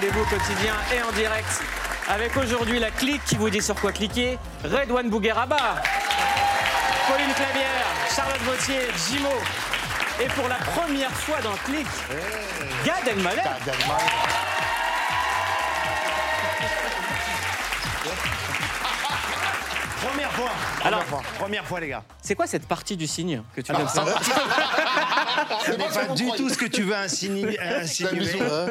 rendez-vous quotidien et en direct. Avec aujourd'hui la clique qui vous dit sur quoi cliquer. Redouane Bougueraba, Pauline Clavière, Charlotte Vautier, Jimo. Et pour la première fois dans Clic, Gad Elmaleh. Première fois. Alors- Première fois. Première fois, les gars. C'est quoi cette partie du signe que tu viens de faire Ce n'est pas du tout ce que tu veux insinuer.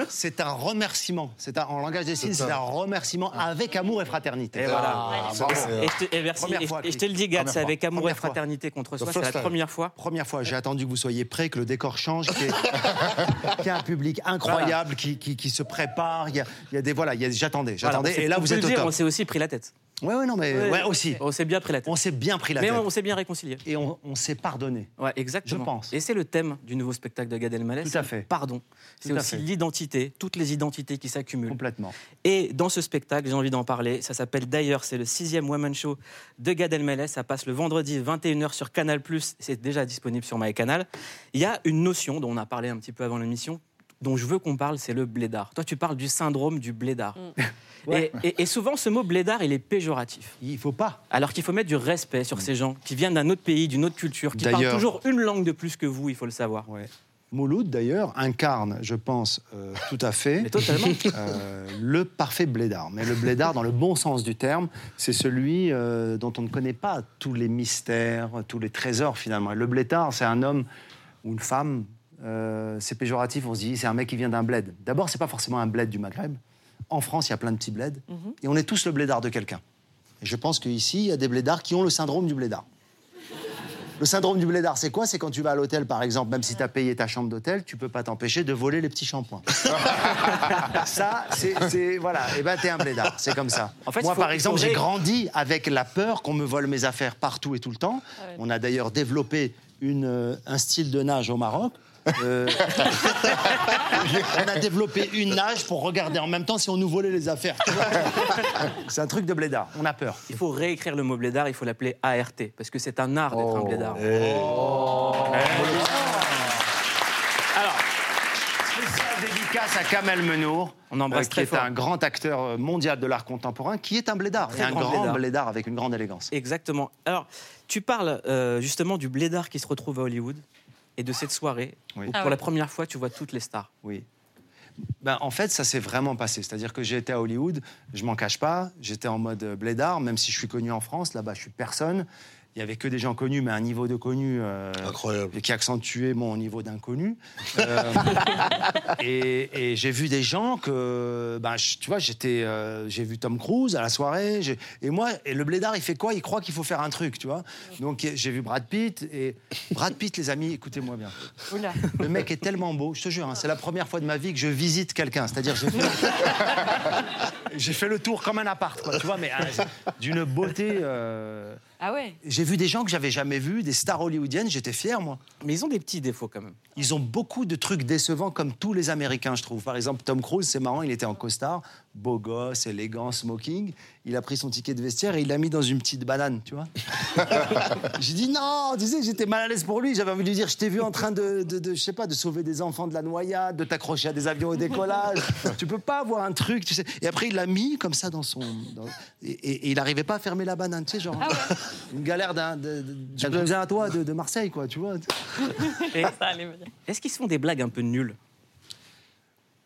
C'est un remerciement. C'est un, en langage des signes, c'est un remerciement avec amour et fraternité. Et voilà. Ah, bravo. Et je te, merci. Et- je le dis, Gad, c'est avec amour et fraternité contre soi. The C'est la première fois. Première fois, j'ai attendu que vous soyez prêts, que le décor change, qu'il y ait, un public incroyable qui, se prépare. Il y a, des voilà, j'attendais, j'attendais. et là, vous êtes le au dire, top. On s'est aussi pris la tête. Ouais, ouais, non, mais ouais, aussi. On s'est bien pris la tête. On s'est bien pris la Mais tête. on, on s'est bien réconcilié. Et on, on s'est pardonné. Ouais, exactement. Je pense. Et c'est le thème du nouveau spectacle de Gad Elmaleh. Tout à fait. Pardon. C'est aussi l'identité, toutes les identités qui s'accumulent. Complètement. Et dans ce spectacle, j'ai envie d'en parler. Ça s'appelle d'ailleurs, c'est le sixième Woman Show de Gad Elmaleh. Ça passe le vendredi 21h sur Canal+. C'est déjà disponible sur MyCanal. Il y a une notion dont on a parlé un petit peu avant l'émission, dont je veux qu'on parle, c'est le blédard. Toi, tu parles du syndrome du blédard. Ouais. Et, et- et souvent, ce mot blédard, il est péjoratif. Il faut pas. Alors qu'il faut mettre du respect sur ces gens qui viennent d'un autre pays, d'une autre culture, qui parlent toujours une langue de plus que vous, il faut le savoir. Ouais. Mouloud, d'ailleurs, incarne, je pense, euh, tout à fait Mais totalement. euh, le parfait blédard. Mais le blédard, dans le bon sens du terme, c'est celui euh, dont on ne connaît pas tous les mystères, tous les trésors, finalement. Et le blédard, c'est un homme ou une femme. Euh, c'est péjoratif, on se dit, c'est un mec qui vient d'un bled. D'abord, c'est pas forcément un bled du Maghreb. En France, il y a plein de petits bleds. Et on est tous le blédard de quelqu'un. Et je pense qu'ici, il y a des blédards qui ont le syndrome du blédard. Le syndrome du blédard, c'est quoi? C'est quand tu vas à l'hôtel, par exemple, même si tu as payé ta chambre d'hôtel, tu peux pas t'empêcher de voler les petits shampoings. ça, c'est. Voilà, et ben t'es un blédard, c'est comme ça. En fait, Moi, faut- par exemple, faudrait- j'ai grandi avec la peur qu'on me vole mes affaires partout et tout le temps. ouais. On a d'ailleurs développé une, euh, un style de nage au Maroc. Euh, on a développé une nage pour regarder en même temps si on nous volait les affaires. C'est un truc de blédard, on a peur. Il faut réécrire le mot blédard, il faut l'appeler ART, parce que c'est un art d'être un blédard. Alors, Spéciale dédicace à Kamel Menour. On embrasse euh, qui très est fort. un grand acteur euh, mondial de l'art contemporain, qui est un blédard. Très et un grand grand blédard. blédard. avec une grande élégance. exactement. Alors, tu parles euh, justement du blédard qui se retrouve à Hollywood et de cette soirée Oui. où Ah pour ouais. la première fois tu vois toutes les stars. Oui. Ben, en fait, ça s'est vraiment passé. C'est-à-dire que j'ai été à Hollywood, je m'en cache pas, j'étais en mode euh, blédard, même si je suis connu en France, là-bas je suis personne. Il y avait que des gens connus, mais un niveau de connu euh, Incroyable. qui accentuait mon niveau d'inconnu. Euh, et et j'ai vu des gens que, ben, je- tu vois, j'étais, euh, j'ai vu Tom Cruise à la soirée. Et moi, et le blédard, il fait quoi? Il croit qu'il faut faire un truc, tu vois. Donc j'ai vu Brad Pitt et Brad Pitt, les amis, écoutez-moi bien. Oula. Le mec est tellement beau, je te jure, hein, c'est la première fois de ma vie que je visite quelqu'un. C'est-à-dire, j'ai fait... j'ai fait le tour comme un appart, quoi, tu vois, mais euh, d'une beauté. Ah ouais J'ai vu des gens que j'avais jamais vus, des stars hollywoodiennes, j'étais fier, moi. Mais ils ont des petits défauts quand même. Ils ont beaucoup de trucs décevants, comme tous les Américains, je trouve. Par exemple, Tom Cruise, c'est marrant, il était en costard, beau gosse, élégant, smoking. Il a pris son ticket de vestiaire et il l'a mis dans une petite banane, tu vois. J'ai dit non, tu sais, j'étais mal à l'aise pour lui. J'avais envie de lui dire, je t'ai vu en train de, de, de, je sais pas, de sauver des enfants de la noyade, de t'accrocher à des avions au décollage. tu peux pas avoir un truc, tu sais. Et après, il l'a mis comme ça dans son. dans- et, et- et il n'arrivait pas à fermer la banane, tu sais, genre. Une galère d'un, de, de, à toi de, de Marseille, quoi, tu vois. Est-ce qu'ils se font des blagues un peu nulles?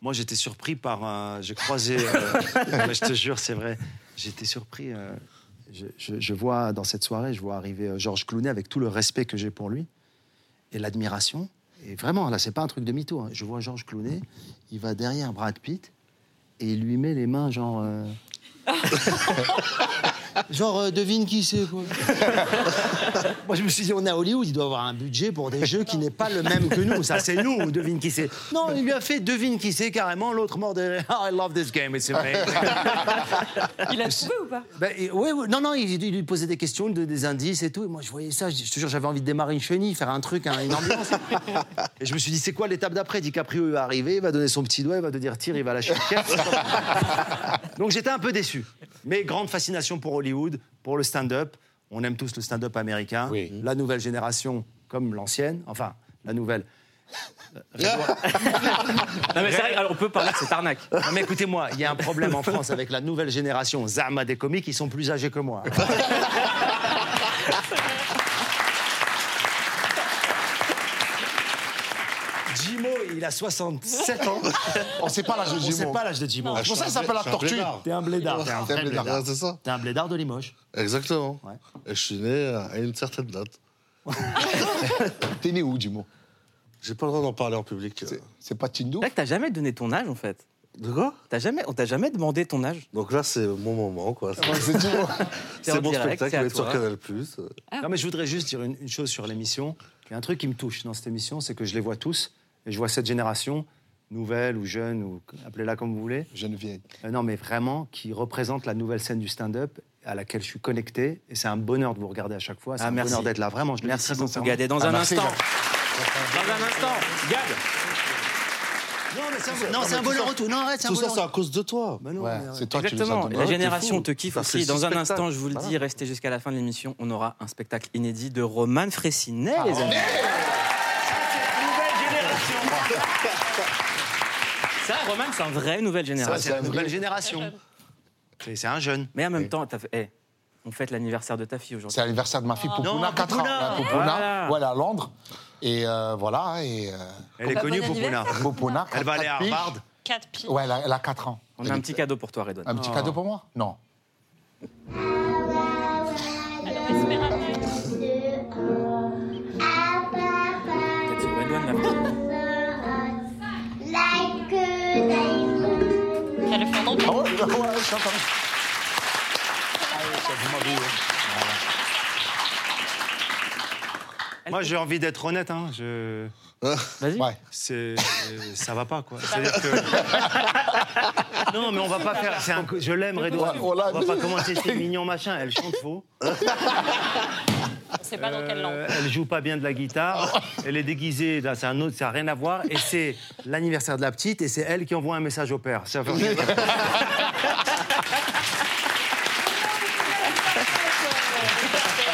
Moi, j'étais surpris par un. J'ai croisé. euh, mais je te jure, c'est vrai. J'étais surpris. euh, je, je- je vois dans cette soirée, je vois arriver euh, Georges Clooney avec tout le respect que j'ai pour lui et l'admiration. Et vraiment, là, c'est pas un truc de mytho. hein. Je vois Georges Clooney, il va derrière Brad Pitt et il lui met les mains, genre. euh, Genre, euh, devine qui c'est, quoi. Moi, je me suis dit, on est à Hollywood, il doit avoir un budget pour des jeux qui n'est pas le même que nous. Ça, c'est nous, devine qui c'est. Non, il lui a fait devine qui c'est carrément. L'autre mort de Oh, I love this game, it's amazing. Il a trouvé ou pas? Ben, et- ouais, ouais, non, non, il, il lui posait des questions, donnait des indices et tout. Et moi, je voyais ça, je, je te jure, j'avais envie de démarrer une chenille, faire un truc, hein, une ambiance. et je me suis dit, c'est quoi l'étape d'après? DiCaprio il va arriver, il va donner son petit doigt, il va te dire tire, il va lâcher le. Donc j'étais un peu déçu. Mais grande fascination pour Hollywood, pour le stand-up. On aime tous le stand-up américain. Oui. La nouvelle génération comme l'ancienne, enfin, la nouvelle. Non, mais c'est vrai, alors on peut parler de cette arnaque. Non, mais écoutez-moi, il y a un problème en France avec la nouvelle génération Zama des comiques, ils sont plus âgés que moi. Jimo, il a 67 ans. On sait pas l'âge de On sait Jimo. pas l'âge de Jimo. C'est pour ça qu'il s'appelle la tortue. T'es un blédard. T'es un vrai blédard. Ah, c'est ça T'es un blédard de Limoges. Exactement. Ouais. Et je suis né à une certaine date. T'es né où, Jimo J'ai pas le droit d'en parler en public. C'est- pas Tindou? C'est vrai que t'as jamais donné ton âge en fait. De quoi? T'as jamais, on t'a jamais demandé ton âge. Donc là, c'est mon moment, quoi. C'est- Jimo. Mon direct, spectacle, c'est il à va être sur. Canal+. Non, mais je voudrais juste dire une, une chose sur l'émission. Il y a un truc qui me touche dans cette émission, c'est que je les vois tous. Et je vois cette génération, nouvelle ou jeune, ou appelez-la comme vous voulez. Jeune vieille. Euh, non, mais vraiment, qui représente la nouvelle scène du stand-up à laquelle je suis connecté. Et c'est un bonheur de vous regarder à chaque fois. C'est Ah, un merci. bonheur d'être là. Vraiment, je Merci beaucoup. Gad. Et dans Ah, un merci, instant, Gad. dans un instant, Gad, Non, mais c'est un, bonheur retour. Non, arrête, c'est un Tout ça, c'est à cause de toi. Bah Ouais, c'est toi qui Exactement. Et la génération te kiffe aussi. Dans un instant, je vous le dis, restez jusqu'à la fin de l'émission. On aura un spectacle inédit de Roman Fressinet, les amis. Nouvelle génération. Ça, Roman, c'est un vrai nouvelle Ça, génération. c'est la nouvelle génération. C'est c'est un jeune. Mais en même temps, t'as fait. eh, on fête l'anniversaire de ta fille C'est aujourd'hui. l'anniversaire de ma fille Poupouna, Non, 4 ans. Poupouna. Ouais, Poupouna, Voilà. ouais, elle est à Londres. Et euh, voilà, et euh, Elle est Bah, connue, bon Poupouna. Poupouna. Elle va aller à quatre piges. Harvard. 4 pieds. Ouais, elle a, elle a 4 ans. On a un petit cadeau pour toi, Redouane. Un petit cadeau pour moi? Non. T'as je suis entendu. Moi, j'ai envie d'être honnête. Hein. Je... Vas-y. Ouais. c'est ça va pas quoi. C'est-à-dire que non mais on va pas faire. c'est un Je l'aime Redouane. On va pas commencer c'est mignon machin. Elle chante faux. On sait pas dans quelle langue. Euh, elle joue pas bien de la guitare. Elle est déguisée. C'est un autre. Ça a rien à voir. Et c'est l'anniversaire de la petite et c'est elle qui envoie un message au père. Ça veut rien dire.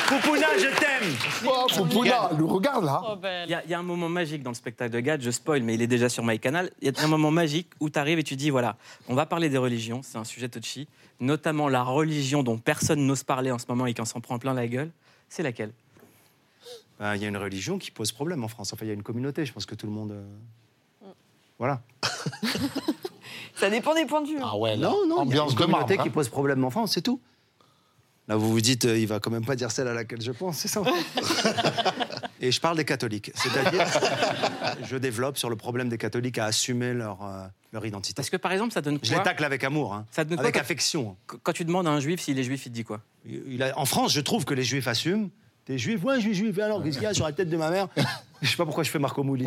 Poupouna, je t'aime. Oh, Poupouna, le regarde là. Oh. Il y, a- il y a un moment magique dans le spectacle de Gad, je spoil, mais il est déjà sur MyCanal. Il y a un moment magique où tu arrives et tu dis voilà, on va parler des religions, c'est un sujet touchy, notamment la religion dont personne n'ose parler en ce moment et qui en s'en prend plein la gueule. C'est laquelle? Ben, Il y a une religion qui pose problème en France. Enfin, il y a une communauté. Je pense que tout le monde. euh, Voilà. Ça dépend des points de vue. hein. Ah ouais, là. Non, non, il y a Ambiance une de marbre. communauté hein. qui pose problème en France, c'est tout. Là, vous vous dites, euh, il va quand même pas dire celle à laquelle je pense, c'est ça Et je parle des catholiques. C'est-à-dire, je développe sur le problème des catholiques à assumer leur, euh, leur identité. Parce que par exemple, ça donne Je les quoi tacle avec amour, hein, Ça donne quoi avec quand- affection. Qu- Quand tu demandes à un juif s'il est juif, il te dit quoi? Il a- en France, je trouve que les juifs assument. T'es juif? Ouais, je suis juif. Alors, qu'est-ce qu'il y a? Sur la tête de ma mère Je sais pas pourquoi je fais Marco Mouli.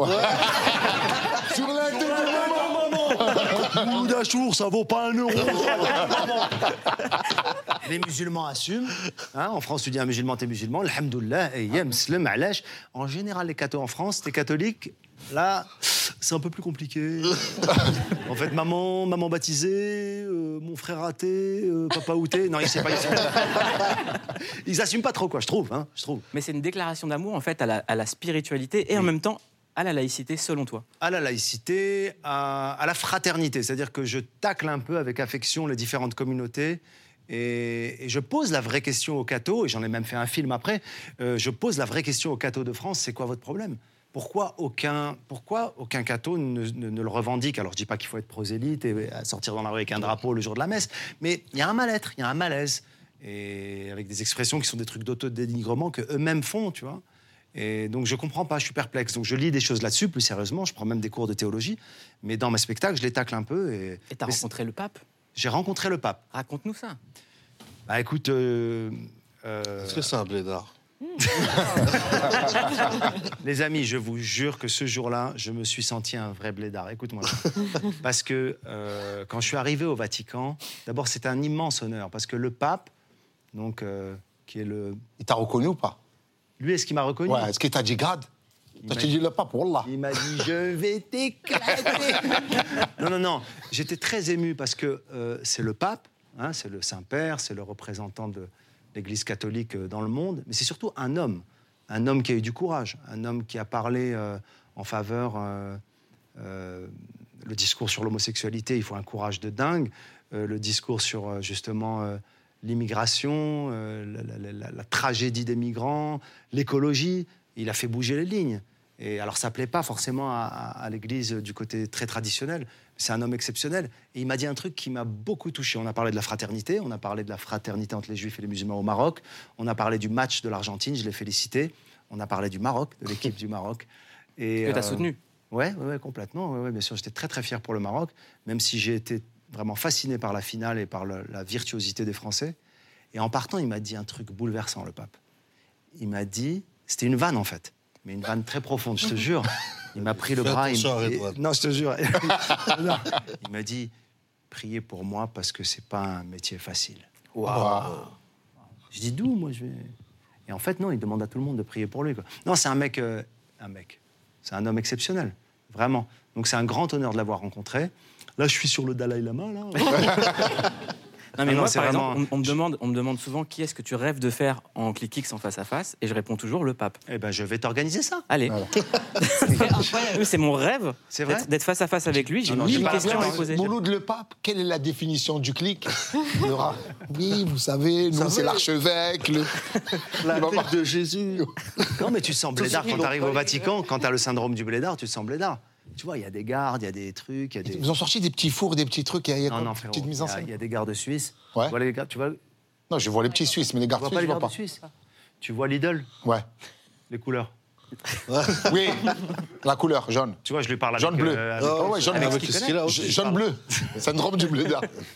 Ça vaut pas un euro. Les musulmans assument. Hein, en France, tu dis un musulman, t'es musulman. Alhamdoulilah, et yem, slim, alash. En général, les cathos en France, t'es catholique. Là, c'est un peu plus compliqué. en fait, maman, maman baptisée, euh, mon frère raté, euh, papa outé. Non, il sait pas. Ils, sont- ils assument pas trop, quoi, je trouve. Hein, je trouve. Mais c'est une déclaration d'amour en fait à la, à la spiritualité et en même temps à la laïcité, selon toi? à la laïcité, à, à la fraternité. C'est-à-dire que je tacle un peu avec affection les différentes communautés. Et, et je pose la vraie question aux cathos, et j'en ai même fait un film après, euh, je pose la vraie question aux cathos de France, c'est quoi votre problème? Pourquoi aucun, pourquoi aucun catho ne, ne- ne le revendique? Alors, je dis pas qu'il faut être prosélyte et à sortir dans la rue avec un drapeau le jour de la messe, mais il y a un mal-être, il y a un malaise, et avec des expressions qui sont des trucs d'autodénigrement que eux-mêmes font, tu vois. Et donc je comprends pas, je suis perplexe. Donc je lis des choses là-dessus plus sérieusement, je prends même des cours de théologie, mais dans mes spectacles, je les tacle un peu. Et, t'as rencontré le pape? J'ai rencontré le pape. Raconte-nous ça. Bah écoute, euh, euh, Est-ce que c'est un blédard les amis, je vous jure que ce jour-là, je me suis senti un vrai blédard. Écoute-moi. parce que euh, quand je suis arrivé au Vatican, d'abord c'était un immense honneur parce que le pape, donc euh, qui est le, Il t'a reconnu ou pas? Lui est-ce qu'il m'a reconnu Ouais, est-ce qu'il t'a dit grade T'as dit le pape, Wallah? Il m'a dit je vais t'éclater. non, non, non. J'étais très ému parce que euh, c'est le pape, hein, c'est le Saint-Père, c'est le représentant de l'Église catholique euh, dans le monde, mais c'est surtout un homme. un homme qui a eu du courage, un homme qui a parlé euh, en faveur euh, le discours sur l'homosexualité, il faut un courage de dingue. Le discours sur justement l'immigration, euh, la, la- la- la tragédie des migrants, l'écologie, il a fait bouger les lignes. Et alors ça plaît pas forcément à, à- à l'Église du côté très traditionnel. C'est un homme exceptionnel. Et il m'a dit un truc qui m'a beaucoup touché. On a parlé de la fraternité, on a parlé de la fraternité entre les Juifs et les musulmans au Maroc, on a parlé du match de l'Argentine, je l'ai félicité. On a parlé du Maroc, de l'équipe du Maroc. Et, Que tu as euh, soutenu. Ouais, ouais, ouais, complètement. Ouais, ouais, bien sûr, j'étais très très fier pour le Maroc, même si j'ai été vraiment fasciné par la finale et par le- la virtuosité des Français. Et en partant, il m'a dit un truc bouleversant, le pape. Il m'a dit, c'était une vanne en fait, mais une vanne très profonde, je te jure. Il m'a pris le bras. il et- non, je te jure. Non. il m'a dit, priez pour moi parce que c'est pas un métier facile. Je dis d'où moi je vais. Et en fait non, il demande à tout le monde de prier pour lui. quoi. Non, c'est un mec, euh, un mec. C'est un homme exceptionnel, vraiment. Donc c'est un grand honneur de l'avoir rencontré. Là, je suis sur le Dalai Lama là. Non, mais Ah non, moi, par vraiment- exemple, on, on me demande, on me demande souvent qui est-ce que tu rêves de faire en click en face à face, et je réponds toujours le pape. eh ben, je vais t'organiser ça. Allez. C'est mon rêve C'est vrai d'être- face à face avec lui. J'ai mille questions à lui poser. Mouloud le pape, quelle est la définition du clic Oui, vous savez, nous, c'est l'archevêque. Le... La Il va tête de Jésus. Non, mais tu sens blédard quand tu arrives au Vatican. Quand tu as le syndrome du blédard, tu te sens blédard. Tu vois, il y a des gardes, il y a des trucs, il y a des. Ils ont sorti des petits fours, des petits trucs. Il y a, il y a Non, non, une frérot. petite mise en scène. il y a des gardes suisses. Ouais. Tu vois les gardes, tu vois, Non, je vois les petits Suisses, mais les gardes vois suisses, pas je les vois gardes pas. suisses Tu vois Lidl, Ouais. les couleurs. Oui, la couleur jaune. Tu vois, je lui parle avec. Jaune bleu. euh, avec- Oh, ouais, jaune Avec bleu. ce a aussi. Jaune bleu. Syndrome du.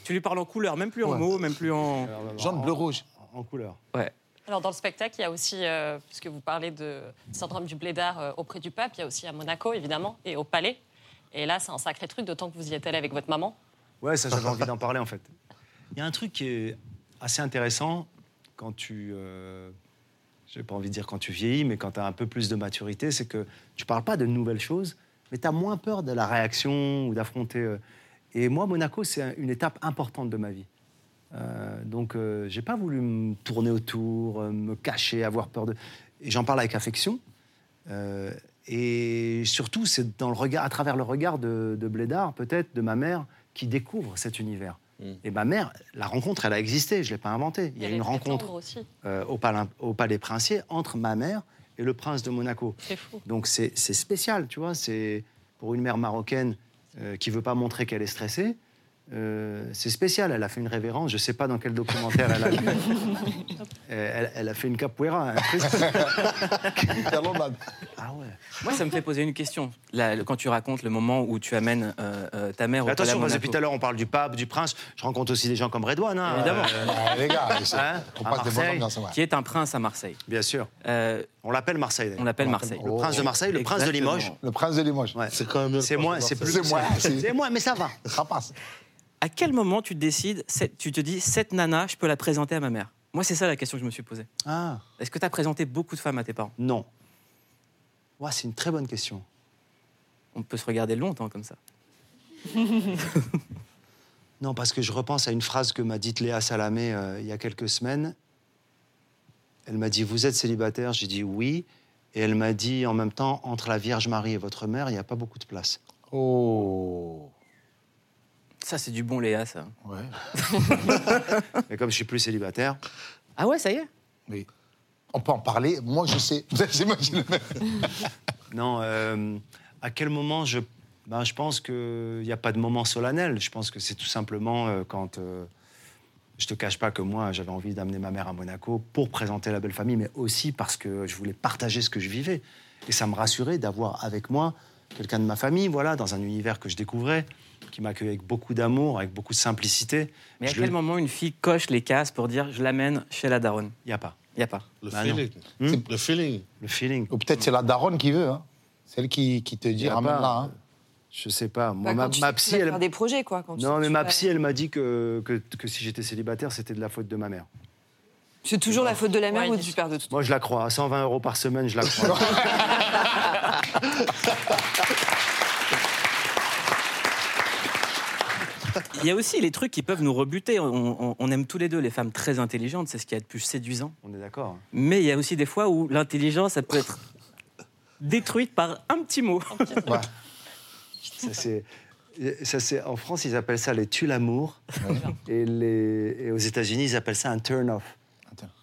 Tu lui parles en couleur, même plus en Ouais. mots, même plus en. Jaune, bleu, rouge. en couleur. Ouais. Alors, dans le spectacle, il y a aussi, euh, puisque vous parlez de syndrome du blédard euh, auprès du pape, il y a aussi à Monaco, évidemment, et au Palais. Et là, c'est un sacré truc, d'autant que vous y êtes allé avec votre maman. Ouais, ça, j'avais envie d'en parler en fait. Il y a un truc qui est assez intéressant quand tu. Euh, j'ai pas envie de dire quand tu vieillis, mais quand tu as un peu plus de maturité, c'est que tu parles pas de nouvelles choses, mais tu as moins peur de la réaction ou d'affronter. euh. Et moi, Monaco, c'est une étape importante de ma vie. Euh, donc, euh, j'ai pas voulu me tourner autour, euh, me cacher, avoir peur de. Et j'en parle avec affection. Euh, et surtout, c'est dans le regard, à travers le regard de, de Blédard, peut-être, de ma mère, qui découvre cet univers. Et ma mère, la rencontre, elle a existé, je ne l'ai pas inventée. Il y a une rencontre aussi. euh, au, palais, au Palais Princier entre ma mère et le prince de Monaco. C'est fou. Donc c'est spécial, tu vois. C'est pour une mère marocaine euh, qui veut pas montrer qu'elle est stressée. Euh, c'est spécial. Elle a fait une révérence. Je sais pas dans quel documentaire elle a vu. Euh, elle, elle a fait une capoeira. un truc. ah ouais. Moi, ça me fait poser une question. Là, quand tu racontes le moment où tu amènes euh, euh, ta mère au attention, parce que depuis tout à l'heure, on parle du pape, du prince. Je rencontre aussi des gens comme Redouane. hein. Évidemment. Euh, Ah, les gars, c'est- Hein on passe des ambiances. ouais. qui est un prince à Marseille. bien sûr. Euh, On l'appelle Marseille. d'ailleurs. on l'appelle Marseille. Le prince de Marseille, le prince de. Limoges. Le prince de Limoges. Ouais. C'est quand même C'est prince moins, de c'est Marseille. plus. C'est moi, c'est- C'est moi, mais ça va. Ça passe. À quel moment tu te décides, tu te dis, cette nana, je peux la présenter à ma mère? Moi, c'est ça la question que je me suis posée. Ah. Est-ce que tu as présenté beaucoup de femmes à tes parents? Non. Ouais, c'est une très bonne question. On peut se regarder longtemps comme ça. Non, parce que je repense à une phrase que m'a dite Léa Salamé euh, il y a quelques semaines. Elle m'a dit Vous êtes célibataire? J'ai dit oui. Et elle m'a dit en même temps Entre la Vierge Marie et votre mère, il n'y a pas beaucoup de place. Oh. Ça, c'est du bon Léa, ça. Ouais. Mais comme je suis plus célibataire, Ah ouais, ça y est Oui. On peut en parler. Moi, je sais. J'imagine. non. euh, à quel moment je. Ben, je pense qu'il n'y a pas de moment solennel. Je pense que c'est tout simplement euh, quand. euh, je te cache pas que moi, j'avais envie d'amener ma mère à Monaco pour présenter la belle famille, mais aussi parce que je voulais partager ce que je vivais. Et ça me rassurait d'avoir avec moi quelqu'un de ma famille, voilà, dans un univers que je découvrais, qui m'accueillait avec beaucoup d'amour, avec beaucoup de simplicité. Mais à Je quel le- moment une fille coche les cases pour dire, je l'amène chez la daronne? Il n'y a pas. Il n'y a pas. Le Bah feeling. Hmm Le feeling. Le feeling. Ou peut-être c'est la daronne qui veut. Hein. Celle qui, qui te dit ramène-la. pas. Hein. Je sais pas. Moi, Bah, ma, tu ma tu psy, vas elle. faire des projets, quoi. Quand tu Non, mais tu ma vas- psy, elle m'a dit que, que, que si j'étais célibataire, c'était de la faute de ma mère. C'est toujours la faute de la mère Ouais, ou du père de toute Moi, je la crois. À 120 euros par semaine, je la crois. Il y a aussi les trucs qui peuvent nous rebuter. On, on- on aime tous les deux les femmes très intelligentes, c'est ce qu'il y a de plus séduisant. On est d'accord. Mais il y a aussi des fois où l'intelligence, ça peut être détruite par un petit mot. Ouais. Ça, c'est, ça, c'est, en France, ils appellent ça les tue-l'amour. Et, les, et aux États-Unis, ils appellent ça un turn-off.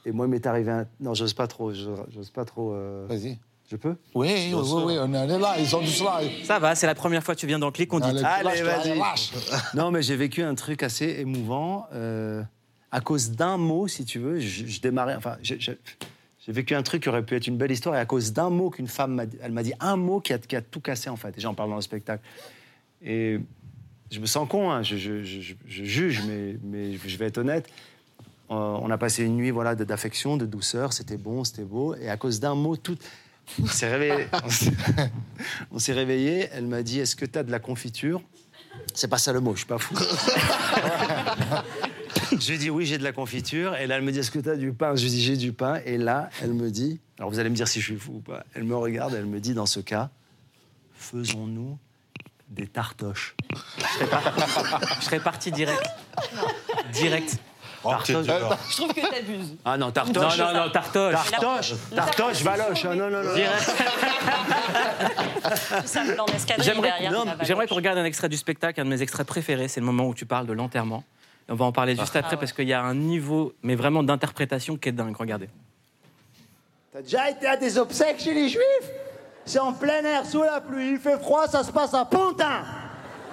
Et moi, il m'est arrivé un. Non, j'ose pas trop. J'ose, j'ose pas trop. euh, Vas-y. Je peux? Oui, oui, oui, oui, on est là, ils sont tous là. Ça va, c'est la première fois que tu viens dans le clic, on dit. Allez, vas-y. Non, mais j'ai vécu un truc assez émouvant. euh, à cause d'un mot, si tu veux, je, je démarrais. Enfin, j'ai, j'ai- j'ai vécu un truc qui aurait pu être une belle histoire. Et à cause d'un mot qu'une femme m'a dit, elle m'a dit un mot qui a, qui a tout cassé, en fait. Et j'en parle dans le spectacle. Et je me sens con, hein, je, je- je- je- je juge, mais, mais je vais être honnête. Euh, on a passé une nuit voilà, d'affection, de douceur, c'était bon, c'était beau. Et à cause d'un mot, tout. On s'est réveillé. on s'est- réveillé. Elle m'a dit Est-ce que tu as de la confiture? C'est pas ça le mot, je suis pas fou. je lui ai dit Oui, j'ai de la confiture. Et là, elle me dit Est-ce que tu as du pain? Je lui ai dit J'ai du pain. Et là, elle me dit Alors vous allez me dire si je suis fou ou pas. Elle me regarde, elle me dit Dans ce cas, faisons-nous des tartoches. Je serais parti direct. Direct. Oh, Tartoche. dur. Je trouve que t'abuses. Ah non, Non, tartoche. non, non, tartoche. Tartoche, tartoche, valoche. Ah, non, non, non. J'aimerais non, qu'on regarde un extrait du spectacle, un de mes extraits préférés, c'est le moment où tu parles de l'enterrement. On va en parler juste après Ah parce qu'il y a un niveau, mais vraiment d'interprétation qui est dingue. Regardez. T'as déjà été à des obsèques chez les juifs? C'est en plein air, sous la pluie, il fait froid, ça se passe à Pantin.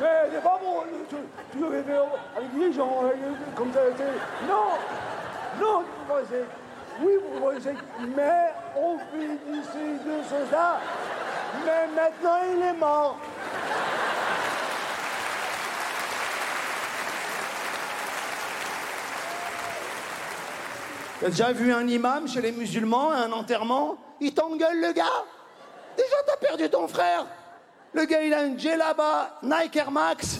Mais c'est pas bon, tu, tu devais faire avec les gens, comme ça, c'est... Non Non, moi, c'est... Oui, moi, c'est... Mais on finissait de ce ça. Mais maintenant, il est mort. T'as déjà vu un imam chez les musulmans, un enterrement? Il t'engueule le gars? Déjà t'as perdu ton frère Le gars il a une djellaba Nike Air Max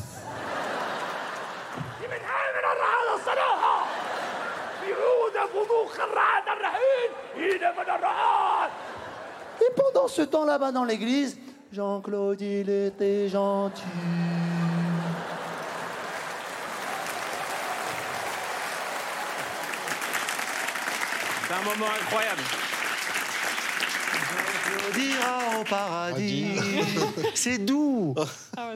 Et pendant ce temps là-bas dans l'église, Jean-Claude il était gentil. C'est un moment incroyable. On dira au paradis. C'est doux.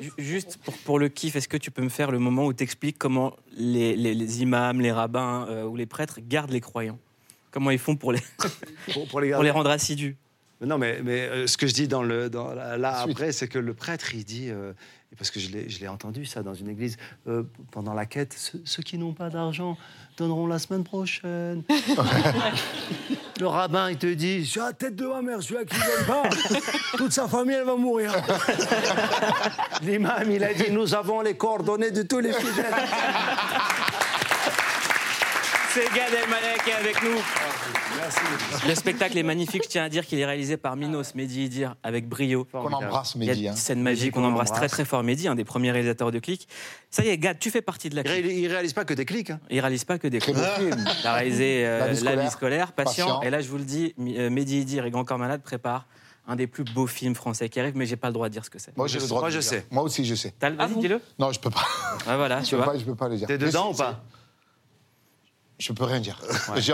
Ju- Juste pour, pour le kiff, est-ce que tu peux me faire le moment où tu expliques comment les, les- les imams, les rabbins euh, ou les prêtres gardent les croyants? Comment ils font pour les, Pour, pour les pour garder. les rendre assidus? Mais Non, mais, mais euh, ce que je dis dans le, dans là après, c'est que le prêtre, il dit, euh, et parce que je l'ai entendu ça dans une église, euh, pendant la quête, ceux, ceux qui n'ont pas d'argent donneront la semaine prochaine. le rabbin, il te dit, sur la tête de ma mère, celui-là qui ne donne pas, toute sa famille, elle va mourir. L'imam, il a dit, nous avons les coordonnées de tous les fidèles. C'est Gad Elmaleh qui est avec nous. Le spectacle est magnifique. Je tiens à dire qu'il est réalisé par Minos Mehdi Idir avec brio. Qu'on embrasse, Il y a Mehdi. une hein. scène magique, on qu'on embrasse très embrasse. très fort Mehdi, un des premiers réalisateurs de clics. Ça y est, Gad, tu fais partie de la Il, clique. ré- il réalise pas que des clics. hein. Il réalise pas que des Très clics. beau film. Il a réalisé euh, La La vie vie scolaire, scolaire, patient. Patient. Et là, je vous le dis, euh, Mehdi Idir et Grand Corps Malade préparent un des plus beaux films français qui arrive, mais j'ai pas le droit de dire ce que c'est. Moi, j'ai le droit Moi, de je dire. sais. Moi aussi, je sais. T'as le- Vas-y, vous dis-le. Non, je peux pas. Ah, voilà, Je tu peux vois. pas, je peux pas le dire. T'es dedans ou pas? Je peux rien dire.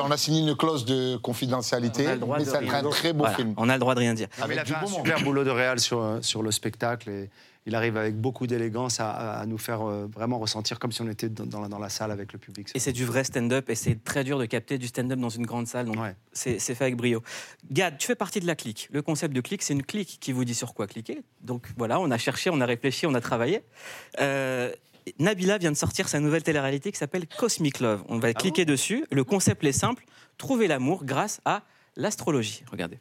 On a signé une clause de confidentialité, On a le droit mais de ça un dire. très beau Voilà, film. On a le droit de rien dire. Ah, mais il a fait un monde. super boulot de réal sur, euh, sur le spectacle et il arrive avec beaucoup d'élégance à, nous faire euh, vraiment ressentir comme si on était dans, dans la, dans la salle avec le public. Et c'est du vrai stand-up et c'est très dur de capter du stand-up dans une grande salle. Donc Ouais. c'est c'est fait avec brio. Gad, tu fais partie de la clique. Le concept de clique, c'est une clique qui vous dit sur quoi cliquer. Donc voilà, on a cherché, on a réfléchi, on a travaillé. Euh, Nabila vient de sortir sa nouvelle télé-réalité qui s'appelle Cosmic Love. On va cliquer dessus. Le concept est simple trouver l'amour grâce à l'astrologie. Regardez.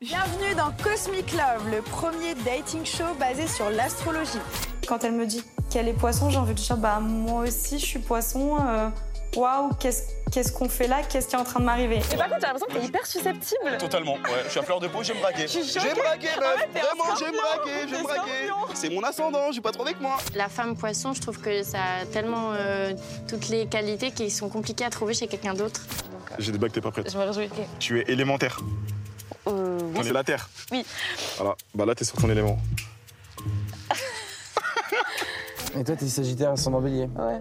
Bienvenue dans Cosmic Love, le premier dating show basé sur l'astrologie. quand elle me dit qu'elle est poisson, j'ai envie de dire bah moi aussi je suis poisson. euh, Waouh, qu'est-ce qu'est-ce qu'on fait là? Qu'est-ce qui est en train de m'arriver? Et par contre, j'ai l'impression que t'es hyper susceptible. Totalement, ouais. Je suis à fleur de peau, j'aime braquer. J'aime braquer, Ah meuf. Vraiment, j'aime braquer, j'aime braquer. C'est mon ascendant, j'ai pas trop avec moi. La femme poisson, je trouve que ça a tellement euh, toutes les qualités qui sont compliquées à trouver chez quelqu'un d'autre. J'ai des blagues, t'es pas prête. Je me réjouis. Tu es élémentaire. Euh, oui. On est la terre. Oui. Voilà, bah là, t'es sur ton élément. Et toi, t'es Sagittaire ascendant bélier. Ouais.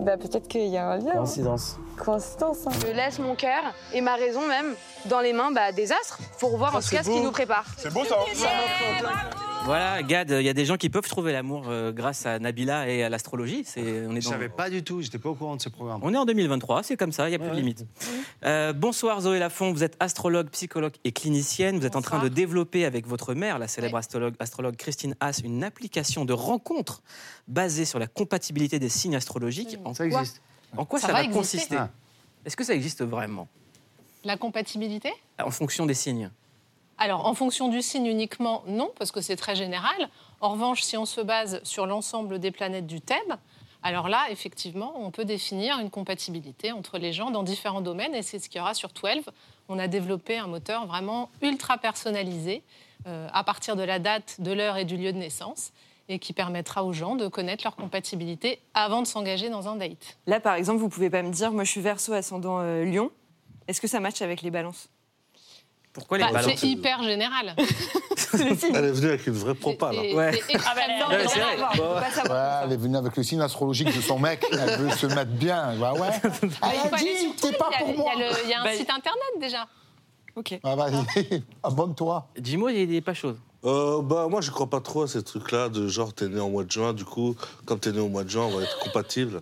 Bah peut-être qu'il y a un lien. hein. Coïncidence. Coïncidence. hein. Je laisse mon cœur et ma raison même dans les mains bah, des astres pour voir en tout cas ce qui nous prépare. C'est beau ça Voilà, Gad, il y a des gens qui peuvent trouver l'amour euh, grâce à Nabila et à l'astrologie. C'est, on est Je dans- savais pas du tout, j'étais pas au courant de ce programme. On est en 2023, c'est comme ça, il n'y a plus de limite. Euh, bonsoir Zoé Lafont, vous êtes astrologue, psychologue et clinicienne. Vous êtes en train de développer avec votre mère, la célèbre astrologue, astrologue Christine Haas, une application de rencontre basée sur la compatibilité des signes astrologiques. En Ça quoi, existe. en quoi ça, Ça va, va exister. consister? Ah. Est-ce que ça existe vraiment? La compatibilité? En fonction des signes Alors, en fonction du signe uniquement, non, parce que c'est très général. En revanche, si on se base sur l'ensemble des planètes du thème, alors là, effectivement, on peut définir une compatibilité entre les gens dans différents domaines, et c'est ce qu'il y aura sur 12. On a développé un moteur vraiment ultra personnalisé euh, à partir de la date, de l'heure et du lieu de naissance, et qui permettra aux gens de connaître leur compatibilité avant de s'engager dans un date. Là par exemple, vous pouvez pas me dire, moi je suis verso ascendant euh, lion. Est-ce que ça matche avec les balances? Pourquoi les Bah, c'est hyper général. Elle est venue avec une vraie propa, là. C'est- Ouais. c'est extrêmement Ouais, c'est général. vrai. On peut pas savoir. Ouais, elle est venue avec le signe astrologique de son mec. Elle veut se mettre bien. Bah ouais. Il Elle a dit, t'es pas a- pour moi. Il y a, a un site internet déjà. Ok. Ah bah, abonne-toi. Dis-moi, il n'est pas chaud. Euh, bah, moi, je crois pas trop à ces trucs-là, de genre, t'es né en mois de juin, du coup, comme t'es né au mois de juin, on va être compatibles.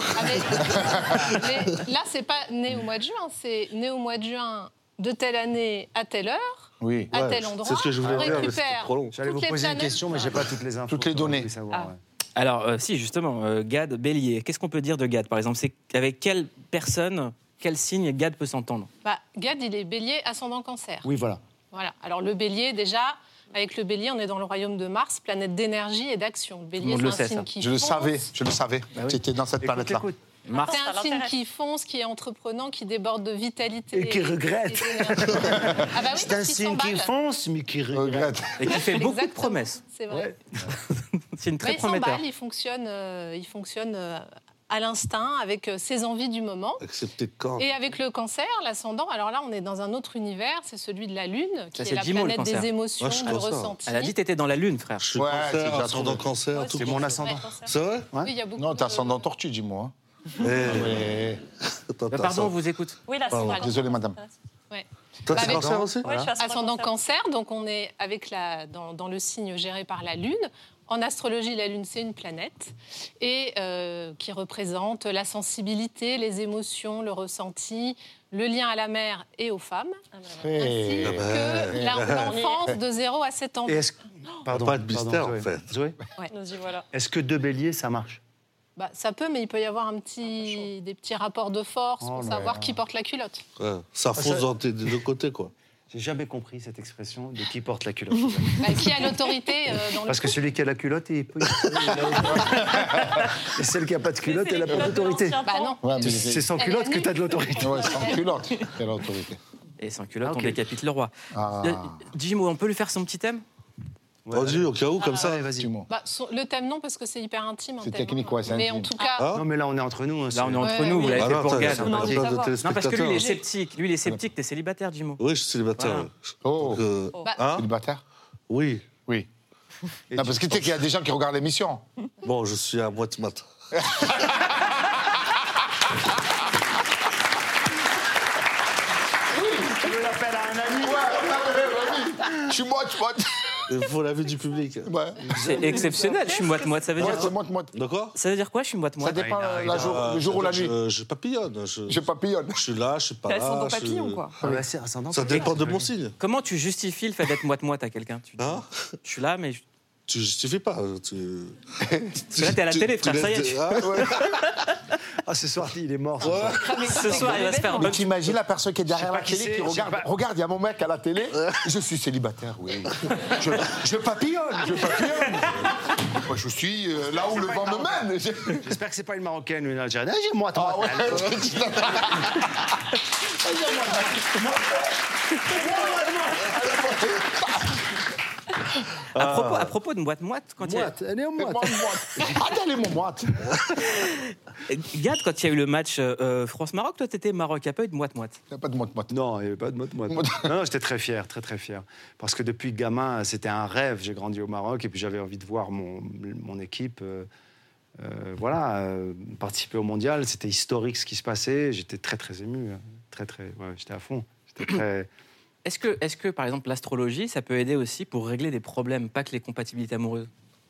Ah, mais- mais là, c'est pas né au mois de juin, c'est né au mois de juin de telle année à telle heure, Oui. à Ouais, tel endroit. c'est ce que je voulais on dire, récupère trop long. J'allais vous poser une question, mais j'ai pas toutes les infos. Toutes les données. savoir, Ah. ouais. Alors, euh, si, justement, euh, Gad, bélier, qu'est-ce qu'on peut dire de Gad, par exemple? C'est avec quelle personne, quel signe Gad peut s'entendre? Bah, Gad, il est bélier ascendant cancer. Oui, voilà. Voilà. Alors le bélier, déjà, avec le bélier, on est dans le royaume de Mars, planète d'énergie et d'action. Le bélier, c'est un sait, signe ça. qui Je le savais, je le savais. Bah oui. J'étais dans cette planète-là. Mars C'est un l'intéresse. qui fonce, qui est entreprenant, qui déborde de vitalité. Et qui regrette. ah bah oui, C'est un signe qui fonce, mais qui regrette. Et qui fait beaucoup de promesses. C'est vrai. C'est une très prometteur. il fonctionne, euh, il fonctionne euh, à l'instinct, avec euh, ses envies du moment. Petites cornes. Et avec le cancer, l'ascendant, alors là, on est dans un autre univers, c'est celui de la Lune, qui Ça, est c'est la planète des émotions, je du ressenti. Elle a dit t'étais dans la lune, frère. Je suis Ouais, cancer, ascendant cancer, Ouais, tout C'est mon Ouais, ascendant. C'est vrai? Oui, il y a beaucoup Non, t'es de- ascendant tortue, dis-moi. hein. Eh, Ouais. attends, t'as Pardon, on vous écoute. Oui, là, Pardon. c'est Désolé, madame. Ouais. Toi, Bah, avec- cancer aussi Oui, je suis Ascendant cancer. cancer, donc on est avec la, dans, dans le signe géré par la Lune. En astrologie, la Lune, c'est une planète et euh, qui représente la sensibilité, les émotions, le ressenti, le lien à la mère et aux femmes, Eh, ainsi Ah bah. que la- l'enfance de 0 à 7 ans. Et est-ce Pardon. Pas de pardon, mystère, en fait. Zoé, Nous y voilà. est-ce que deux béliers, ça marche? Bah, ça peut, mais il peut y avoir un petit, des petits rapports de force Oh pour savoir là. qui porte la culotte. Ouais, Ça ça- fonce dans tes- des deux côtés, quoi. J'ai jamais compris cette expression de qui porte la culotte. Bah, qui a l'autorité euh, dans le Parce que celui qui a la culotte, il peut. Et celle qui a pas de culotte, elle a pas d'autorité. Bah non. Ouais, mais C'est- sans culotte que tu as de l'autorité. Ouais, sans culotte. Quelle autorité. Et sans culotte, Ah, ok. on décapite le roi. Ah. Euh, Jimo, on peut lui faire son petit thème? Vas-y, au cas où, comme ça. Ouais, vas-y. Dis-moi. Bah, le thème, non, parce que c'est hyper intime. un C'est thème, technique, hein. ouais, c'est Mais intime. en tout cas, Ah Non, mais là, on est entre nous. hein, Là, on est entre Ouais, nous, vous oui. l'avez Ah fait non, pour attends, Gad. ça On a n'a envie pas de de savoir. Non, parce que lui, il est sceptique. Lui, il est sceptique, t'es célibataire, Jimo. Oui, je suis célibataire. Voilà. Oh, Donc, euh, Bah, hein célibataire Oui. Oui. Non, parce que tu sais qu'il y a des gens qui regardent l'émission. Bon, je suis à moitié mat. Tu veux l'appel à un ami Ouais, Je suis moite, moite. Il faut l'avis du public. Ouais. C'est exceptionnel, je suis moite-moite. Ça veut Ouais, dire c'est quoi moite, moite. Quoi? Ça veut dire quoi, je suis Ça moite-moite dépend il a- il la jour- Euh, le jour ou la je- nuit. Je, je papillonne. Je, Je papillonne. je suis là, je suis pas là. je- papillon, quoi. Ah, bah, c'est ascendant. Ça dépend de mon signe. Comment tu justifies le fait d'être moite-moite à quelqu'un? Tu dis, Hein? Je suis là, mais je- tu justifies pas. Tu... Parce que là, t'es à la tu- télé, tu frère, ça y est. Ah, ouais. Ah, ce soir, il est mort. Ce soir, il va se faire Mais tu imagines la personne qui est derrière la qui télé qui sais regarde. pas. Regarde, il y a mon mec à la télé. Je suis célibataire, oui. Je, je papillonne, je papillonne. Moi, je suis euh, là où le vent me mène. J'espère que c'est pas une Marocaine ou une Algérienne. Ah, j'ai moi, toi. Ah ouais. À propos, à propos de moite-moite, quand il y a... Moite, elle est en moite. Moite, moite. Ah, elle est mon moite. Gad, quand il y a eu le match euh, France-Maroc, toi, t'étais Maroc. Il n'y a pas eu de moite-moite. Il n'y a pas de moite, moite. Non, il n'y avait pas de moite moite. Non, non, j'étais très fier, très très fier. Parce que depuis gamin, c'était un rêve. J'ai grandi au Maroc et puis j'avais envie de voir mon, mon équipe. euh, euh, voilà, euh, participer au mondial. C'était historique ce qui se passait. J'étais très très ému. hein. Très très. Ouais, j'étais à fond. J'étais très. Est-ce que, par exemple, l'astrologie, ça peut aider aussi pour régler des problèmes, pas que les compatibilités amoureuses?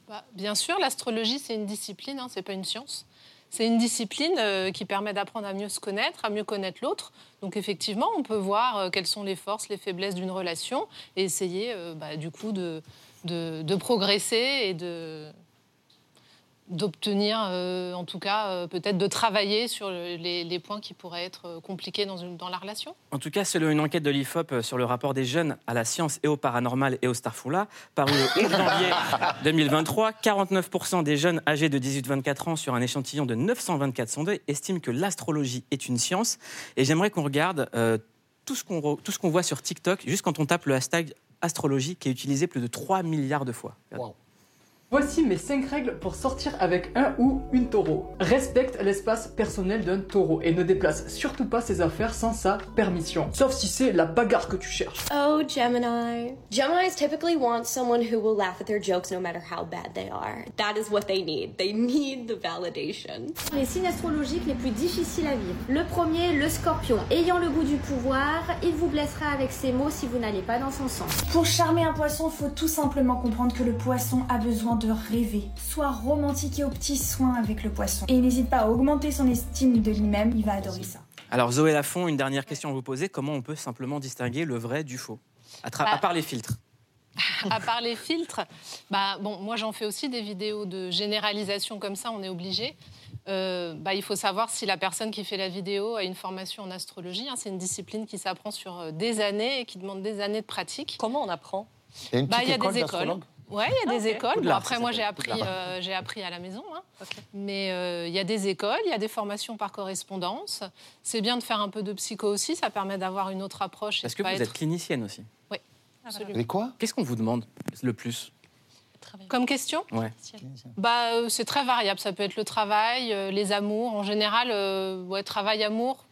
Bah, bien sûr, l'astrologie, c'est une discipline, hein, c'est pas une science. C'est une discipline euh, qui permet d'apprendre à mieux se connaître, à mieux connaître l'autre. Donc effectivement, on peut voir euh, quelles sont les forces, les faiblesses d'une relation et essayer, euh, bah, du coup, de progresser et de d'obtenir, euh, en tout cas, euh, peut-être de travailler sur le- les, les points qui pourraient être euh, compliqués dans, une, dans la relation. En tout cas, selon une enquête de l'IFOP sur le rapport des jeunes à la science et au paranormal et au starfoula, paru le 11 janvier 2023, 49% des jeunes âgés de 18-24 ans sur un échantillon de 924 sondés estiment que l'astrologie est une science. Et j'aimerais qu'on regarde euh, tout ce qu'on re- tout ce qu'on voit sur TikTok, juste quand on tape le hashtag astrologie, qui est utilisé plus de 3 milliards de fois. Voici mes 5 règles pour sortir avec un ou une taureau. Respecte l'espace personnel d'un taureau et ne déplace surtout pas ses affaires sans sa permission. Sauf si c'est la bagarre que tu cherches. Oh, Gemini. Geminis typically want someone who will laugh at their jokes no matter how bad they are. That is what they need. They need the validation. Les signes astrologiques les plus difficiles à vivre. Le premier, le scorpion. Ayant le goût du pouvoir, il vous blessera avec ses mots si vous n'allez pas dans son sens. Pour charmer un poisson, faut tout simplement comprendre que le poisson a besoin de rêver. Sois romantique et au petit soin avec le poisson. Et n'hésite pas à augmenter son estime de lui-même, il va adorer ça. Alors Zoé Lafont, une dernière question à vous poser. Comment on peut simplement distinguer le vrai du faux? À, Bah, à part les filtres à part les filtres, bah, bon, moi j'en fais aussi des vidéos de généralisation comme ça, on est obligé. Euh, bah, il faut savoir si la personne qui fait la vidéo a une formation en astrologie. hein. c'est une discipline qui s'apprend sur euh, des années et qui demande des années de pratique. Comment on apprend? Il y a une Bah, y a école des écoles. Ouais, il y a des Ah, écoles. Bon, après, moi, j'ai appris, euh, j'ai appris à la maison. hein. Mais euh, il y a des écoles, il y a des formations par correspondance. C'est bien de faire un peu de psycho aussi, ça permet d'avoir une autre approche. de que vous être- êtes clinicienne aussi. Oui, absolument. Et quoi? Qu'est-ce qu'on vous demande le plus? Comme question? Ouais. bah, euh, C'est très variable. Ça peut être le travail, euh, les amours. En général, euh, ouais, travail, amour,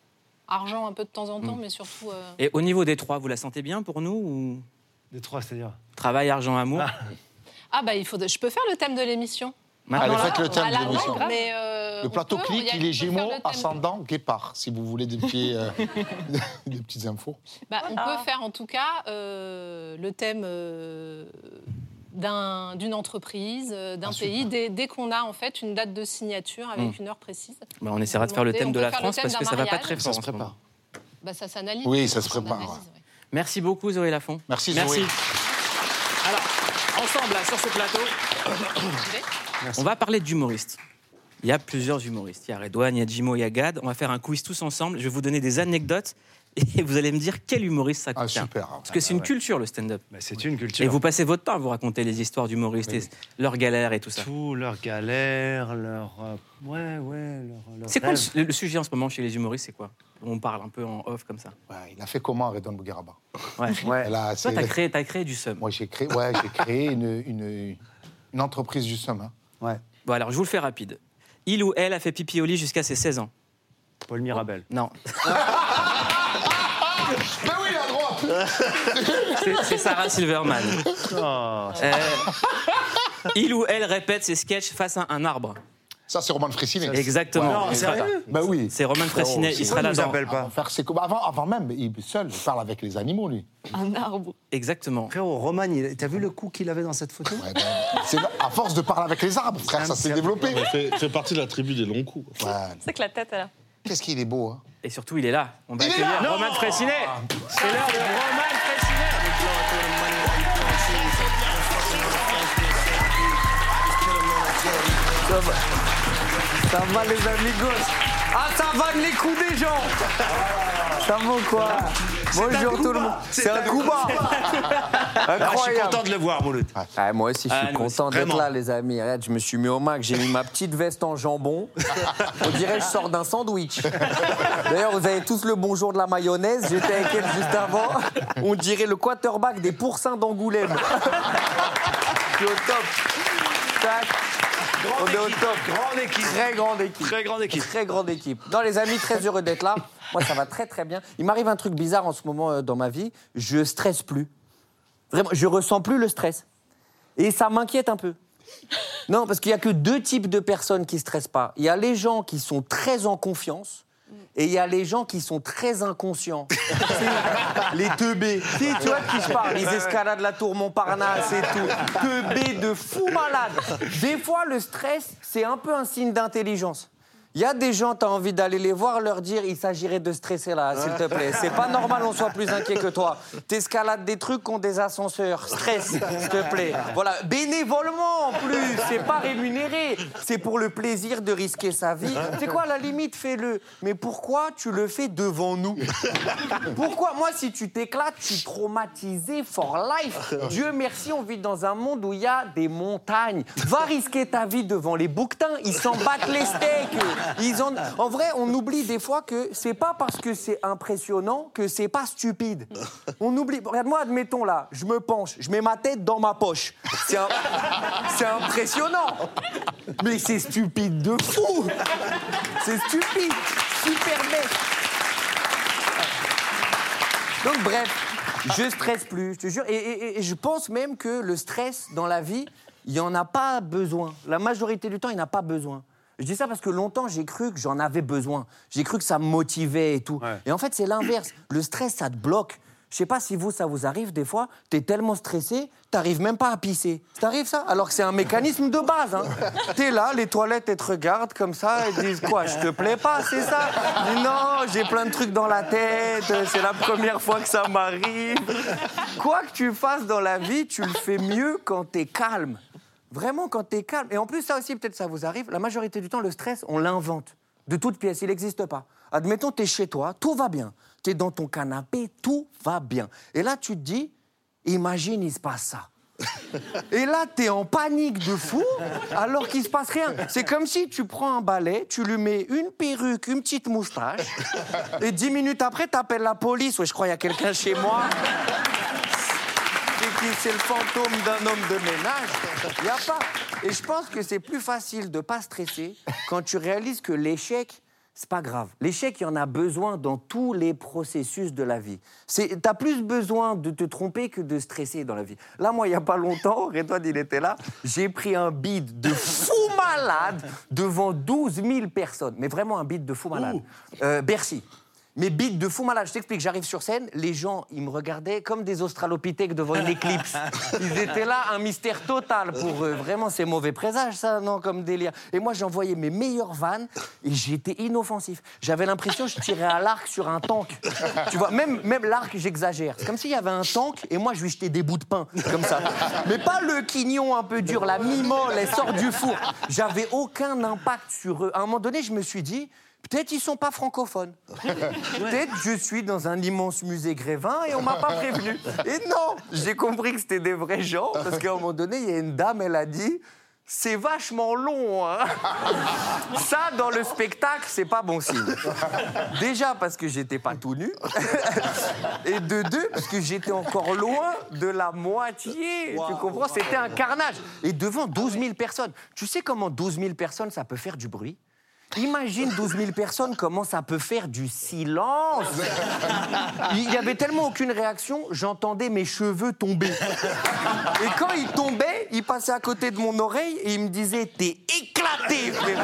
argent un peu de temps en temps, Mm. mais surtout. euh, Et au niveau des trois, vous la sentez bien pour nous ou... Les trois, c'est-à-dire Travail, argent, amour Ah, bah, il faut. Je peux faire le thème de l'émission. Maintenant, Allez, faites le thème de l'émission. euh, Le plateau peut, clic, il est Gémeaux, ascendant, guépard, si vous voulez des, petits, euh, des petites infos. Bah, on peut faire en tout cas euh, le thème euh, d'un- d'une entreprise, d'un Ah, pays, dès, dès qu'on a en fait une date de signature avec Mm. une heure précise. Bah, on essaiera de faire le thème de la France parce que ça va pas très Ça fort. se en ce prépare. Bah, ça s'analyse. Oui, ça se prépare. Merci beaucoup Zoé Lafont. Merci, Merci. Zoé. Alors, ensemble, là, sur ce plateau, on va parler d'humoristes. Il y a plusieurs humoristes. Il y a Redouane, il y a Jimo, il y a Gad. On va faire un quiz tous ensemble. Je vais vous donner des anecdotes et vous allez me dire quel humoriste ça Ah, contient. super. Parce que c'est une culture, le stand-up. Bah, C'est une culture. Et vous passez votre temps à vous raconter les histoires d'humoristes leurs galères et tout ça. Tout, leurs galères, leurs. euh, ouais, ouais, leurs. leurs C'est quoi le, le sujet en ce moment chez les humoristes C'est quoi? On parle un peu en off comme ça. Ouais, il a fait comment, Redon Bougueraba? Ouais. Ouais. Là, Toi, t'as créé, t'as créé du seum. Moi, j'ai créé, ouais, j'ai créé une, une, une entreprise du somme. hein. Ouais. Bon, alors, je vous le fais rapide. Il ou elle a fait pipi au lit jusqu'à ses 16 ans? Paul Mirabel. Non, c'est- c'est Sarah Silverman. Oh, Euh, il ou elle répète ses sketchs face à un arbre. Ça, c'est Roman Frécinet. Exactement. Non, sérieux Bah oui. C'est Roman Fraissinet, c'est il sera là dans... pas. Avant, avant, avant même, il seul, il parle avec les animaux, lui. Un arbre. Exactement. Frérot, Roman, il- t'as vu le coup qu'il avait dans cette photo Ouais, ben, c'est à force de parler avec les arbres, frère, ça s'est développé. Il fait, fait partie de la tribu des longs coups. Ouais. C'est que la tête, elle a. Qu'est-ce qu'il est beau, hein Et surtout, il est là. On va accueillir là Roman Fraissinet. C'est l'heure de va. Ça va les amigos Ah ça va les coups des gens Ça va ou quoi Bonjour tout le monde C'est un coup bas Ah, je suis content de le voir, Mouloud. Ah, moi aussi, je suis Ah, content d'être là, les amis. Regarde, je me suis mis au mac, j'ai mis ma petite veste en jambon. On dirait que je sors d'un sandwich. D'ailleurs, vous avez tous le bonjour de la mayonnaise. J'étais avec elle juste avant. On dirait le quarterback des pourcins d'Angoulême. Je suis au top. Tac. On est au top. Grande équipe. Très grande équipe. Très grande équipe. Très grande équipe. Non, les amis, très heureux d'être là. Moi, ça va très, très bien. Il m'arrive un truc bizarre en ce moment euh, dans ma vie. Je stresse plus. Vraiment, je ressens plus le stress. Et ça m'inquiète un peu. Non, parce qu'il n'y a que deux types de personnes qui stressent pas. Il y a les gens qui sont très en confiance. Et il y a les gens qui sont très inconscients. Les teubés. Si, tu vois de qui je parle Ils escaladent la tour Montparnasse et tout. Teubés de fous malades. Des fois, le stress, c'est un peu un signe d'intelligence. Il y a des gens, tu as envie d'aller les voir, leur dire il s'agirait de stresser là, s'il te plaît. C'est pas normal, on soit plus inquiet que toi. T'escalades des trucs qui ont des ascenseurs. Stress, s'il te plaît. Voilà, bénévolement en plus, c'est pas rémunéré. C'est pour le plaisir de risquer sa vie. C'est quoi, à la limite, fais-le. Mais pourquoi tu le fais devant nous? Pourquoi? Moi, si tu t'éclates, suis traumatisé for life. Dieu merci, on vit dans un monde où il y a des montagnes. Va risquer ta vie devant les bouquetins, ils s'en battent les steaks. En... Vrai, on oublie des fois que c'est pas parce que c'est impressionnant que c'est pas stupide. On oublie. Regarde-moi, admettons là, je me penche, je mets ma tête dans ma poche. C'est impressionnant. Mais c'est stupide de fou. C'est stupide. Super bête. Donc bref, je stresse plus, je te jure. Et, je pense même que le stress dans la vie, il n'y en a pas besoin. La majorité du temps, il n'y en a pas besoin. Je dis ça parce que longtemps, j'ai cru que j'en avais besoin. J'ai cru que ça me motivait et tout. Et en fait, c'est l'inverse. Le stress, ça te bloque. Je sais pas si vous, ça vous arrive des fois, t'es tellement stressé, t'arrives même pas à pisser. Ça t'arrive ça? Alors que c'est un mécanisme de base. Hein. T'es là, les toilettes, elles te regardent comme ça, elles disent quoi Je te plais pas, c'est ça? Non, j'ai plein de trucs dans la tête, c'est la première fois que ça m'arrive. Quoi que tu fasses dans la vie, tu le fais mieux quand t'es calme. Vraiment quand t'es calme. Et en plus, ça aussi, peut-être ça vous arrive, la majorité du temps, le stress, on l'invente. De toute pièce, il n'existe pas. Admettons, t'es chez toi, tout va bien. T'es dans ton canapé, tout va bien. Et là, tu te dis, imagine, il se passe ça. Et là, t'es en panique de fou, alors qu'il se passe rien. C'est comme si tu prends un balai, tu lui mets une perruque, une petite moustache, et dix minutes après, t'appelles la police. Ouais, je crois qu'il y a quelqu'un chez moi. C'est C'est le fantôme d'un homme de ménage. Il n'y a pas. Et je pense que c'est plus facile de pas stresser quand tu réalises que l'échec, c'est pas grave. L'échec, il y en a besoin dans tous les processus de la vie. Tu as plus besoin de te tromper que de stresser dans la vie. Là, moi, il n'y a pas longtemps, Redouane, il était là, j'ai pris un bide de fou malade devant 12 000 personnes. Mais vraiment un bide de fou malade. Euh, Bercy. Mais bite de fou malade, je t'explique, j'arrive sur scène, les gens, ils me regardaient comme des australopithèques devant une éclipse. Ils étaient là, un mystère total pour eux. Vraiment, c'est mauvais présage, ça, non, comme délire. Et moi, j'envoyais mes meilleures vannes et j'étais inoffensif. J'avais l'impression que je tirais à l'arc sur un tank. Tu vois, même, même l'arc, j'exagère. C'est comme s'il y avait un tank et moi, je lui jetais des bouts de pain, comme ça. Mais pas le quignon un peu dur, la mi-molle, elle sort du four. J'avais aucun impact sur eux. À un moment donné, je me suis dit, Peut-être ils sont pas francophones. Peut-être je suis dans un immense musée Grévin et on m'a pas prévenu. Et non, j'ai compris que c'était des vrais gens parce qu'à un moment donné, il y a une dame, elle a dit. C'est vachement long. hein. Ça, dans le spectacle, c'est pas bon signe. Déjà parce que j'étais pas tout nu. Et de deux, parce que j'étais encore loin de la moitié. Tu comprends? C'était un carnage. Et devant 12 000 personnes. Tu sais comment 12 000 personnes, ça peut faire du bruit? Imagine 12 000 personnes, comment ça peut faire du silence Il y avait tellement aucune réaction, j'entendais mes cheveux tomber. Et quand ils tombaient, ils passaient à côté de mon oreille et ils me disaient T'es éclaté, frérot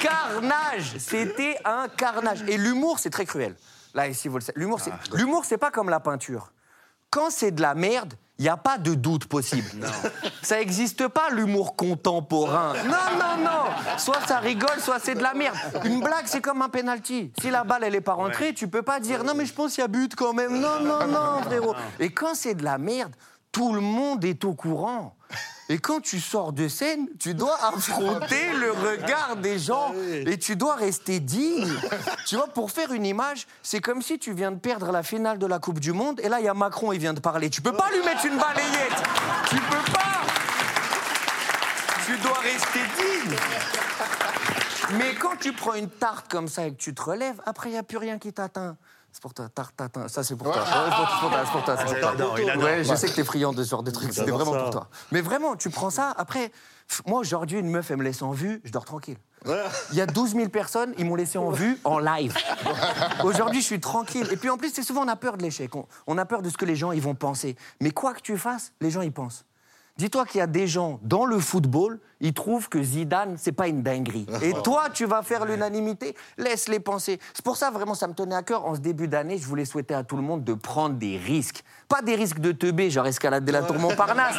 Carnage C'était un carnage. Et l'humour, c'est très cruel. Là, ici, vous le savez. L'humour, c'est l'humour, c'est pas comme la peinture. Quand c'est de la merde, il n'y a pas de doute possible. Ça n'existe pas l'humour contemporain. Non, non, non. Soit ça rigole, soit c'est de la merde. Une blague, c'est comme un penalty. Si la balle, elle n'est pas rentrée, tu peux pas dire non, mais je pense qu'il y a but quand même. Non, non, non, frérot. Et quand c'est de la merde, tout le monde est au courant. Et quand tu sors de scène, tu dois affronter le regard des gens et tu dois rester digne. Tu vois, pour faire une image, c'est comme si tu viens de perdre la finale de la Coupe du Monde et là, il y a Macron, il vient de parler. Tu peux pas lui mettre une balayette. Tu peux pas. Tu dois rester digne. Mais quand tu prends une tarte comme ça et que tu te relèves, après, il n'y a plus rien qui t'atteint. C'est pour toi. Ça, c'est pour toi. C'est pour toi, c'est pour toi, c'est pour toi. Il adore, il adore. Ouais, je sais que t'es friand de ce genre de trucs. C'était vraiment ça. pour toi. Mais vraiment, tu prends ça, après, moi, aujourd'hui, une meuf, elle me laisse en vue, je dors tranquille. Il y a 12 000 personnes, ils m'ont laissé en vue en live. Aujourd'hui, je suis tranquille. Et puis en plus, c'est souvent, on a peur de l'échec. On, on a peur de ce que les gens ils vont penser. Mais quoi que tu fasses, les gens, ils pensent. Dis-toi qu'il y a des gens dans le football, ils trouvent que Zidane, c'est pas une dinguerie. Et toi, tu vas faire l'unanimité, laisse-les penser. C'est pour ça, vraiment, ça me tenait à cœur. En ce début d'année, je voulais souhaiter à tout le monde de prendre des risques. Pas des risques de teubé, genre escalader la tour Montparnasse.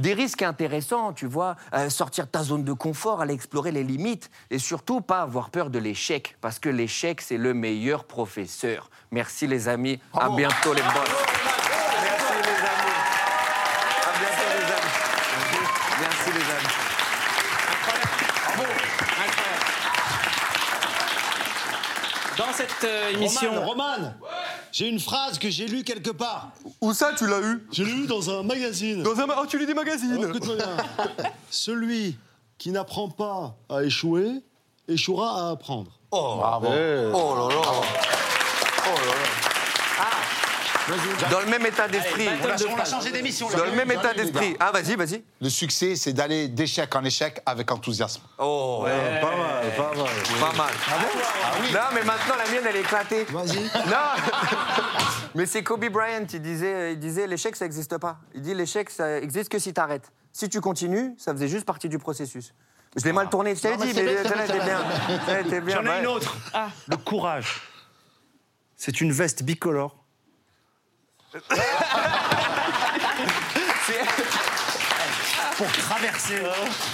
Des risques intéressants, tu vois, euh, sortir de ta zone de confort, aller explorer les limites. Et surtout, pas avoir peur de l'échec, parce que l'échec, c'est le meilleur professeur. Merci les amis, à bientôt les boss. Merci les amis. À bientôt les amis. Merci les amis. Dans cette euh, émission. Roman, Roman, j'ai une phrase que j'ai lue quelque part. Où ça, tu l'as eu Je l'ai lue dans un magazine. Dans un... Oh, tu lis des magazines Alors, écoute-moi bien. Celui qui n'apprend pas à échouer, échouera à apprendre. Oh, bravo. Oh là là. Oh là là. Dans le même état d'esprit. On a changé d'émission, là. Dans le même état d'esprit. Ah, vas-y, vas-y. Le succès, c'est d'aller d'échec en échec avec enthousiasme. Oh, Ouais, pas mal, pas mal. Pas mal. Non, mais maintenant, la mienne, elle est éclatée. Vas-y. Non Mais c'est Kobe Bryant, il disait, il disait l'échec, ça n'existe pas. Il dit l'échec, ça existe que si tu arrêtes. Si tu continues, ça faisait juste partie du processus. Je l'ai mal tourné, je t'avais dit, mais celle-là bien, était bien. J'en ai une autre. Le courage. C'est une veste bicolore. Pour traverser.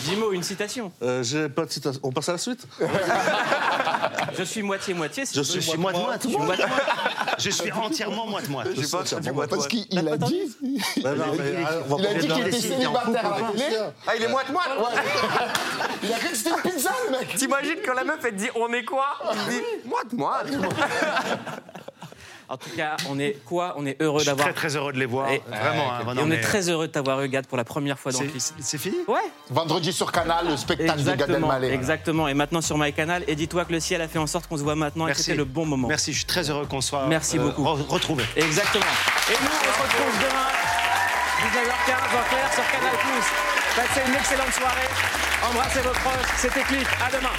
Jimo, une citation. Euh, J'ai pas de citation. On passe à la suite Je suis moitié-moitié. Je suis moite-moite. Je suis moite-moite. Je suis entièrement moite-moite. Je sais pas, Parce qu'il il a dit. Bah non, mais, on va Il a pas dit qu'il était célibataire à la télé. Ah, il est moite-moite Il a cru que c'était une pizza, le mec. T'imagines quand la meuf, elle te dit on est quoi? Il dit moite-moite. En tout cas, on est quoi? On est heureux Je suis d'avoir. très très heureux de les voir. Et- Vraiment. hein, Et on est très heureux de t'avoir eu, Gad, pour la première fois dans quiz. C'est fini? Ouais. Vendredi sur Canal, le spectacle de Gad Exactement, Elmaleh. exactement. Et maintenant sur MyCanal. Et dis-toi que le ciel a fait en sorte qu'on se voit maintenant et que Merci. c'était le bon moment. Merci, je suis très heureux qu'on soit Merci euh, beaucoup. re- retrouvés. Exactement. Et nous, on se retrouve demain, 19h15 en clair sur Canal+. Passez une excellente soirée. Embrassez vos proches. C'était Cliff. À demain.